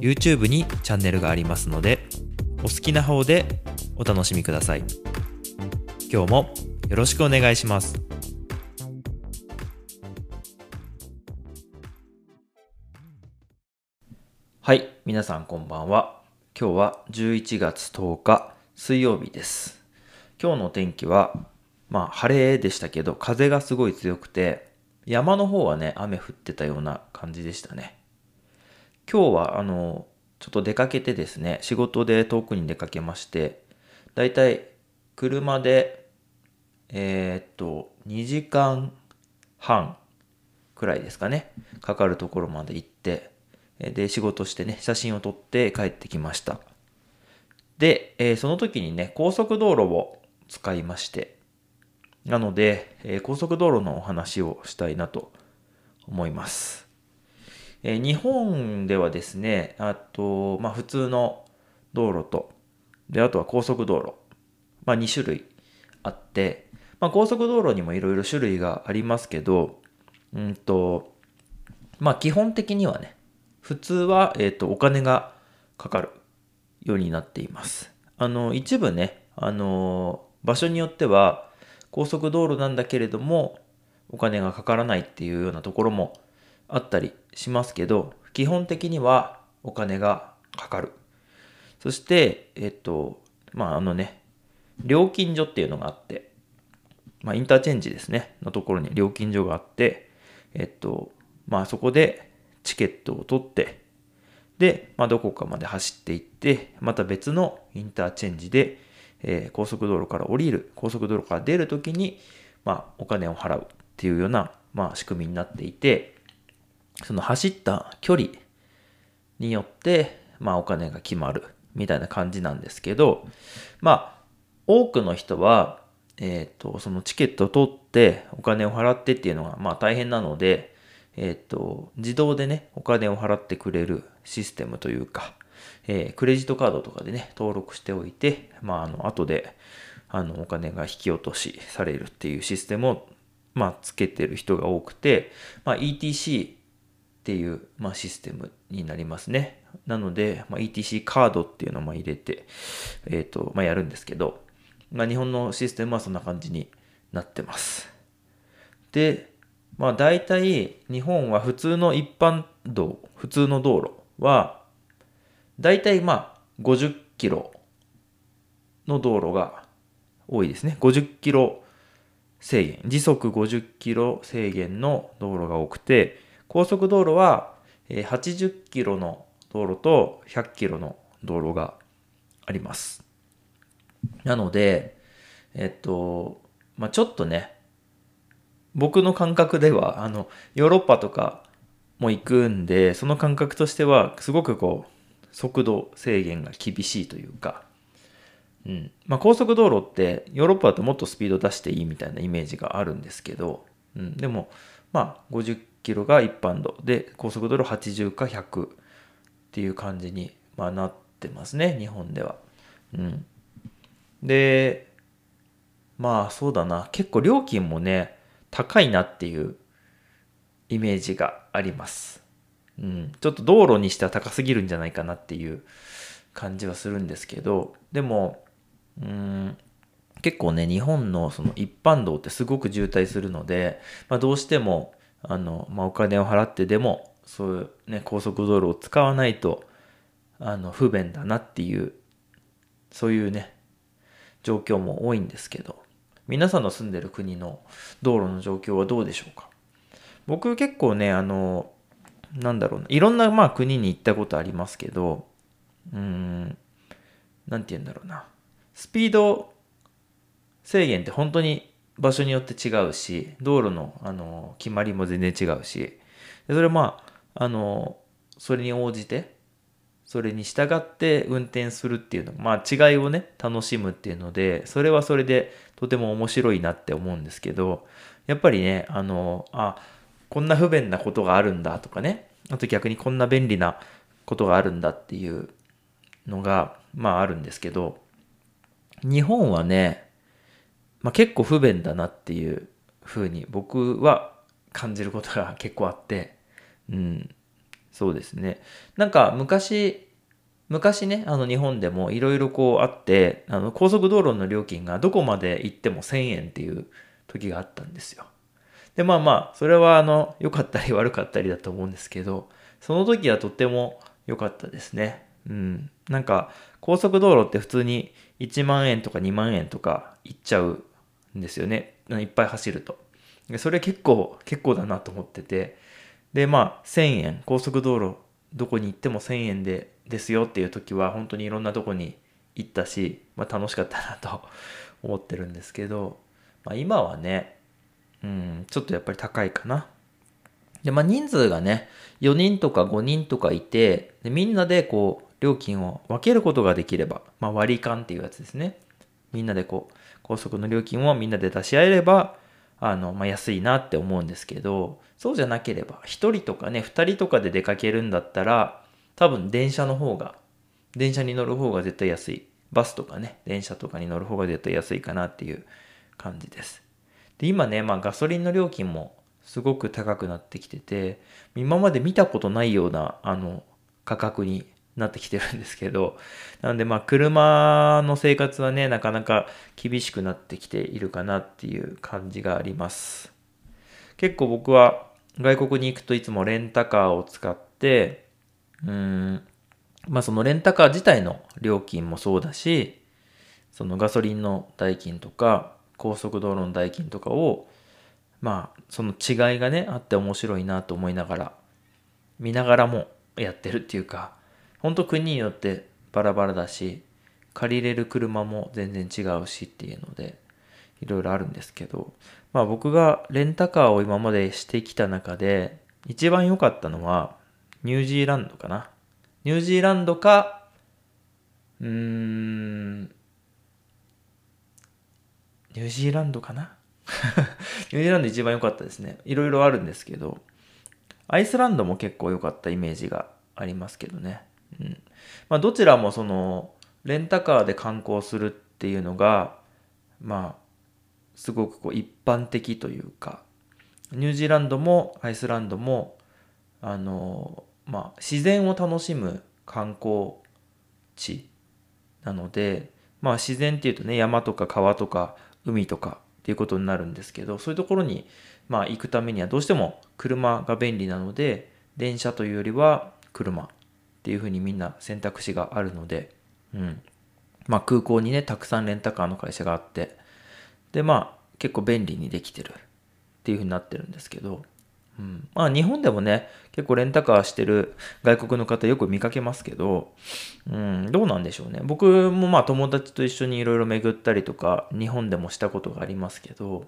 YouTube にチャンネルがありますのでお好きな方でお楽しみください。今日もよろしくお願いします。はい皆さんこんばんは。今日は11月10日水曜日です。今日の天気はまあ晴れでしたけど風がすごい強くて山の方はね雨降ってたような感じでしたね今日はあのちょっと出かけてですね仕事で遠くに出かけましてだいたい車でえー、っと2時間半くらいですかねかかるところまで行ってで仕事してね写真を撮って帰ってきました。で、えー、その時にね高速道路を使いましてなので、えー、高速道路のお話をしたいなと思います。え、日本ではですね、あと、まあ普通の道路と、で、あとは高速道路、まあ2種類あって、まあ高速道路にもいろいろ種類がありますけど、うんと、まあ基本的にはね、普通は、えっ、ー、と、お金がかかるようになっています。あの、一部ね、あの、場所によっては高速道路なんだけれども、お金がかからないっていうようなところもあったりしますけど、基本的にはお金がかかる。そして、えっと、まあ、あのね、料金所っていうのがあって、まあ、インターチェンジですね、のところに料金所があって、えっと、まあ、そこでチケットを取って、で、まあ、どこかまで走っていって、また別のインターチェンジで、えー、高速道路から降りる、高速道路から出るときに、まあ、お金を払うっていうような、まあ、仕組みになっていて、その走った距離によって、まあお金が決まるみたいな感じなんですけど、まあ多くの人は、えっ、ー、と、そのチケットを取ってお金を払ってっていうのがまあ大変なので、えっ、ー、と、自動でね、お金を払ってくれるシステムというか、えー、クレジットカードとかでね、登録しておいて、まああの、後で、あの、お金が引き落としされるっていうシステムを、まあ、つけてる人が多くて、まあ、ETC っていう、まあ、システムになりますね。なので、まあ、ETC カードっていうのを入れて、えっ、ー、と、まあ、やるんですけど、まあ、日本のシステムはそんな感じになってます。で、まあ、大体、日本は普通の一般道、普通の道路は、大体まあ、50キロの道路が多いですね。50キロ制限、時速50キロ制限の道路が多くて、高速道路は80キロの道路と100キロの道路があります。なので、えっと、まあ、ちょっとね、僕の感覚では、あの、ヨーロッパとかも行くんで、その感覚としては、すごくこう、速度制限が厳しいというか、うん。まあ、高速道路って、ヨーロッパだともっとスピード出していいみたいなイメージがあるんですけど、うん。でも、まあ、50キロが一般道で高速道路80か100っていう感じに、まあ、なってますね日本では。うん、でまあそうだな結構料金もね高いなっていうイメージがあります。うん、ちょっと道路にしては高すぎるんじゃないかなっていう感じはするんですけどでもうん結構ね日本のその一般道ってすごく渋滞するので、まあ、どうしてもあの、まあ、お金を払ってでも、そういうね、高速道路を使わないと、あの、不便だなっていう、そういうね、状況も多いんですけど、皆さんの住んでる国の道路の状況はどうでしょうか？僕結構ね、あの、なんだろうな、いろんなまあ国に行ったことありますけど、うーん、なんて言うんだろうな。スピード制限って本当に場所によって違うし、道路の、あの、決まりも全然違うし、それまあ、あの、それに応じて、それに従って運転するっていうの、まあ違いをね、楽しむっていうので、それはそれでとても面白いなって思うんですけど、やっぱりね、あの、あ、こんな不便なことがあるんだとかね、あと逆にこんな便利なことがあるんだっていうのが、まああるんですけど、日本はね、まあ結構不便だなっていう風に僕は感じることが結構あって、うん、そうですね。なんか昔、昔ね、あの日本でもいろいろこうあって、あの高速道路の料金がどこまで行っても1000円っていう時があったんですよ。で、まあまあ、それはあの、良かったり悪かったりだと思うんですけど、その時はとっても良かったですね。うん。なんか、高速道路って普通に1万円とか2万円とか行っちゃうんですよね。いっぱい走ると。でそれ結構、結構だなと思ってて、で、まあ、1000円、高速道路、どこに行っても1000円で、ですよっていう時は、本当にいろんなとこに行ったし、まあ、楽しかったなと 思ってるんですけど、まあ、今はね、うん、ちょっとやっぱり高いかな。で、まあ、人数がね、4人とか5人とかいて、でみんなでこう、料金を分けることができれば、まあ、割り勘っていうやつですね。みんなでこう、高速の料金をみんなで出し合えれば、あの、まあ、安いなって思うんですけど、そうじゃなければ、1人とかね、2人とかで出かけるんだったら、多分電車の方が、電車に乗る方が絶対安い。バスとかね、電車とかに乗る方が絶対安いかなっていう感じです。で、今ね、まあガソリンの料金もすごく高くなってきてて、今まで見たことないような、あの、価格になってきてるんですけど、なのでまあ車の生活はね、なかなか厳しくなってきているかなっていう感じがあります。結構僕は外国に行くといつもレンタカーを使って、うん、まあそのレンタカー自体の料金もそうだし、そのガソリンの代金とか、高速道路の代金とかを、まあその違いがね、あって面白いなと思いながら、見ながらもやってるっていうか、ほんと国によってバラバラだし、借りれる車も全然違うしっていうので、いろいろあるんですけど、まあ僕がレンタカーを今までしてきた中で、一番良かったのは、ニュージーランドかな。ニュージーランドか、うーん、ニュージーランドかな？ニュージーランド一番良かったですね。いろいろあるんですけど、アイスランドも結構良かったイメージがありますけどね。うん。まあ、どちらもその、レンタカーで観光するっていうのが、まあ、すごくこう一般的というか、ニュージーランドもアイスランドも、あの、まあ、自然を楽しむ観光地なので、まあ、自然っていうとね、山とか川とか海とかっていうことになるんですけど、そういうところに、まあ、行くためにはどうしても車が便利なので、電車というよりは車っていうふうにみんな選択肢があるので、うん。まあ空港にね、たくさんレンタカーの会社があって、で、まあ結構便利にできてるっていうふうになってるんですけど、うん。まあ日本でもね、結構レンタカーしてる外国の方よく見かけますけど、うん、どうなんでしょうね。僕もまあ友達と一緒にいろいろ巡ったりとか、日本でもしたことがありますけど、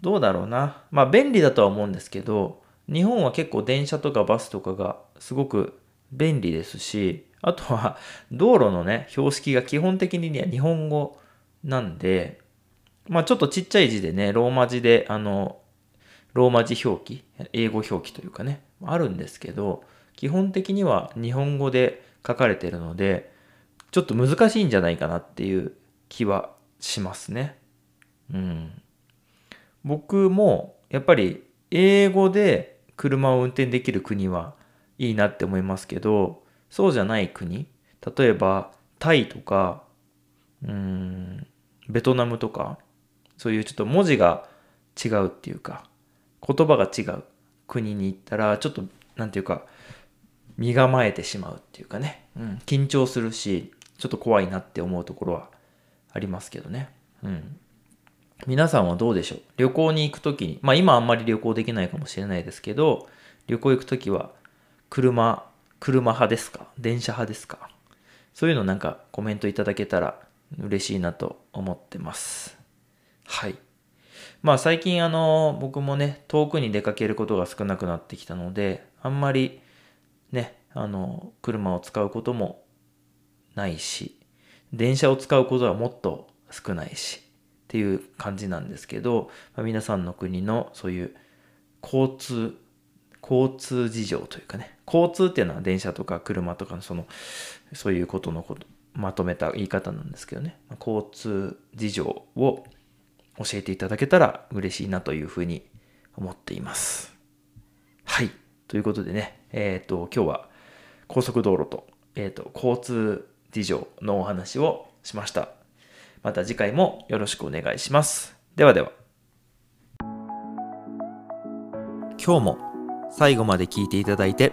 どうだろうな。まあ便利だとは思うんですけど、日本は結構電車とかバスとかがすごく便利ですし、あとは道路のね、標識が基本的には日本語なんで、まあちょっとちっちゃい字でね、ローマ字で、あの、ローマ字表記、英語表記というかね、あるんですけど、基本的には日本語で書かれてるので、ちょっと難しいんじゃないかなっていう気はしますね。うん。僕も、やっぱり英語で車を運転できる国はいいなって思いますけど、そうじゃない国、例えばタイとか、うーん、ベトナムとか、そういうちょっと文字が違うっていうか、言葉が違う国に行ったら、ちょっと、なんていうか、身構えてしまうっていうかね、うん、緊張するし、ちょっと怖いなって思うところはありますけどね。うん。皆さんはどうでしょう？旅行に行くときに、まあ今あんまり旅行できないかもしれないですけど、旅行行くときは車、車派ですか？電車派ですか？そういうのなんかコメントいただけたら嬉しいなと思ってます。はい。まあ最近あの、僕もね、遠くに出かけることが少なくなってきたので、あんまりね、あの、車を使うこともないし、電車を使うことはもっと少ないし、っていう感じなんですけど、まあ、皆さんの国のそういう交通、交通事情というかね、交通っていうのは電車とか車とかのその、そういうことのこと、まとめた言い方なんですけどね、交通事情を教えていただけたら嬉しいなというふうに思っています。はい。ということでね、えっ、ー、と、今日は高速道路と、えっ、ー、と、交通事情のお話をしました。また次回もよろしくお願いします。ではでは。今日も最後まで聞いていただいて